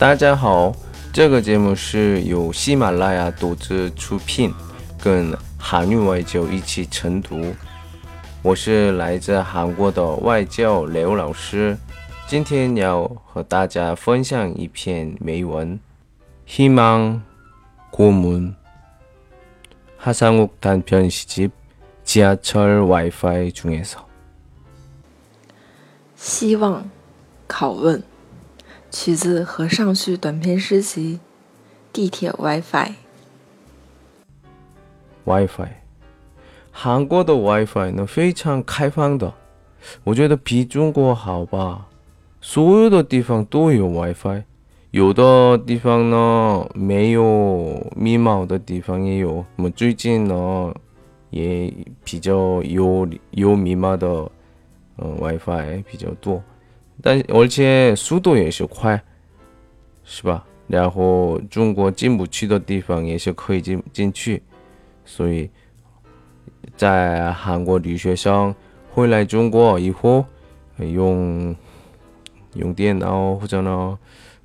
大家好，这个节目是由喜马拉雅独自出品，跟韩语外教一起晨读。我是来自韩国的外教刘老师，今天要和大家分享一篇美文。희망고문하상욱단편시집지하철 WiFi 중에서希望拷问 取自和尚旭短篇诗集《地铁 WiFi》。WiFi，韩国的 WiFi 呢非常开放的，我觉得比中国好吧。所有的地方都有 WiFi，有的地方呢没有密码的地方也有。我们最近呢也比较有有密码的嗯 WiFi 比较多，但而且速度也是快，是吧？然后中国进不去的地方也是可以进进去。所以，在韩国留学生回来中国以后，用用电脑或者呢，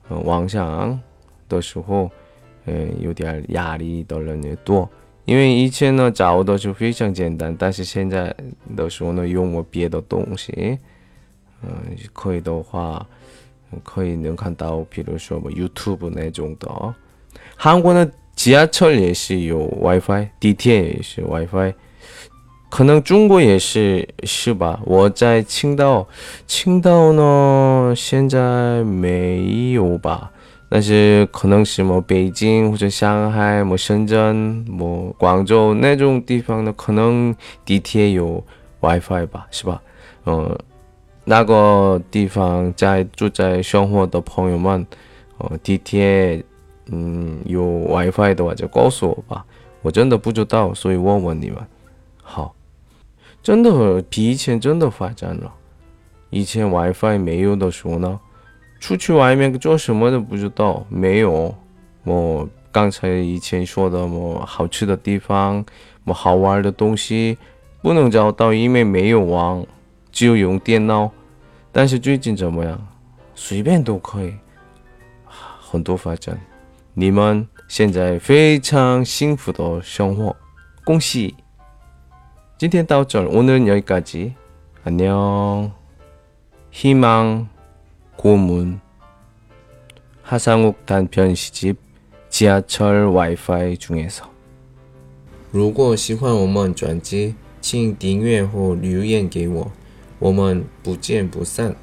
网上的时候，呃有点压力的人也多。因为以前呢找的就非常简单，但是现在的时候呢用我别的东西，可以的话，可以能看到，比如说么 YouTube 那种的。韩国呢，지하철也是有 WiFi，地铁也是 WiFi，可能中国也是是吧？我在青岛，青岛呢现在没有吧？但是可能是么北京或者上海、么深圳、么广州那种地方呢，可能地铁有 WiFi 吧，是吧？嗯， 那个地方在住在生活的朋友们，哦、地铁。嗯，有 WiFi 的话就告诉我吧，我真的不知道，所以问问你们。好，真的比以前真的发展了。以前 WiFi 没有的时候呢，出去外面做什么都不知道，没有。我刚才以前说的，么好吃的地方，么好玩的东西，不能找到，因为没有网，只有用电脑。但是最近怎么样？随便都可以，很多发展。你们现在非常幸福的生活，恭喜！今天到这儿，오늘여기까지안녕희망고문하상욱단편시집지하철 WiFi 중에서如果喜欢我们专辑，请订阅或留言给我， 我们不见不散。